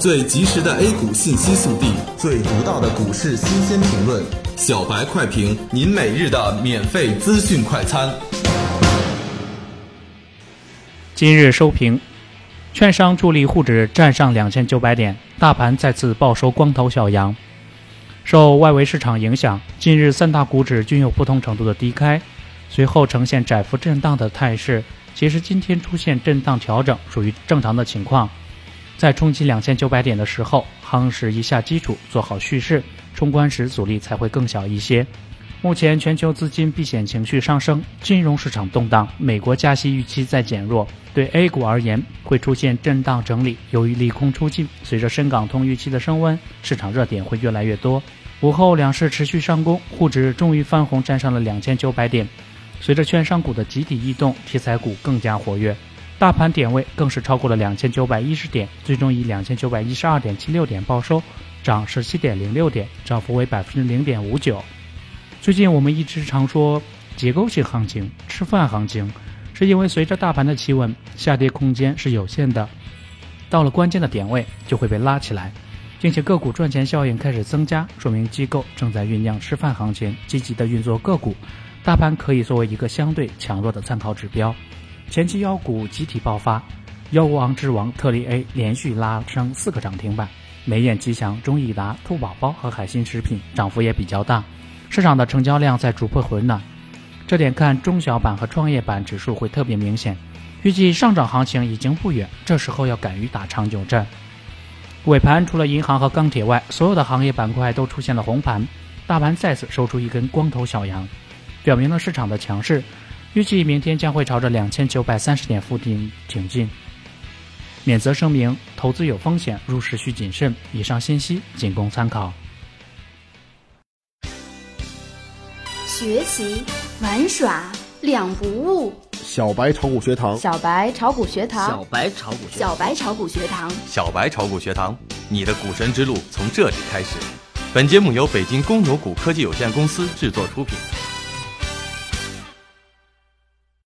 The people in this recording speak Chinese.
最及时的 A 股信息速递，最独到的股市新鲜评论，小白快评，您每日的免费资讯快餐。今日收评，券商助力沪指站上两千九百点，大盘再次报收光头小阳。受外围市场影响，近日三大股指均有不同程度的低开，随后呈现窄幅震荡的态势。其实今天出现震荡调整属于正常的情况。在冲击两千九百点的时候，夯实一下基础，做好蓄势，冲关时阻力才会更小一些。目前全球资金避险情绪上升，金融市场动荡，美国加息预期在减弱，对 A 股而言会出现震荡整理。由于利空出尽，随着深港通预期的升温，市场热点会越来越多。午后两市持续上攻，沪指终于翻红，站上了两千九百点。随着券商股的集体异动，题材股更加活跃。大盘点位更是超过了两千九百一十点，最终以两千九百一十二点七六点报收，涨十七点零六点，涨幅为百分之零点五九。最近我们一直常说结构性行情、吃饭行情，是因为随着大盘的企稳，下跌空间是有限的，到了关键的点位就会被拉起来，并且个股赚钱效应开始增加，说明机构正在酝酿吃饭行情，积极的运作个股，大盘可以作为一个相对强弱的参考指标。前期妖股集体爆发，妖王之王特力 A 连续拉升四个涨停板，美眼吉祥、中益达、兔宝宝和海信食品涨幅也比较大，市场的成交量在逐步回暖，这点看中小板和创业板指数会特别明显。预计上涨行情已经不远，这时候要敢于打长久战。尾盘除了银行和钢铁外，所有的行业板块都出现了红盘，大盘再次收出一根光头小阳，表明了市场的强势。预计明天将会朝着两千九百三十点附近挺进。免责声明：投资有风险，入市需谨慎。以上信息仅供参考。学习玩耍两不误。小白炒股学堂，小白炒股学堂，小白炒股学小白炒股学堂，小白炒股学堂，你的股神之路从这里开始。本节目由北京公牛股科技有限公司制作出品。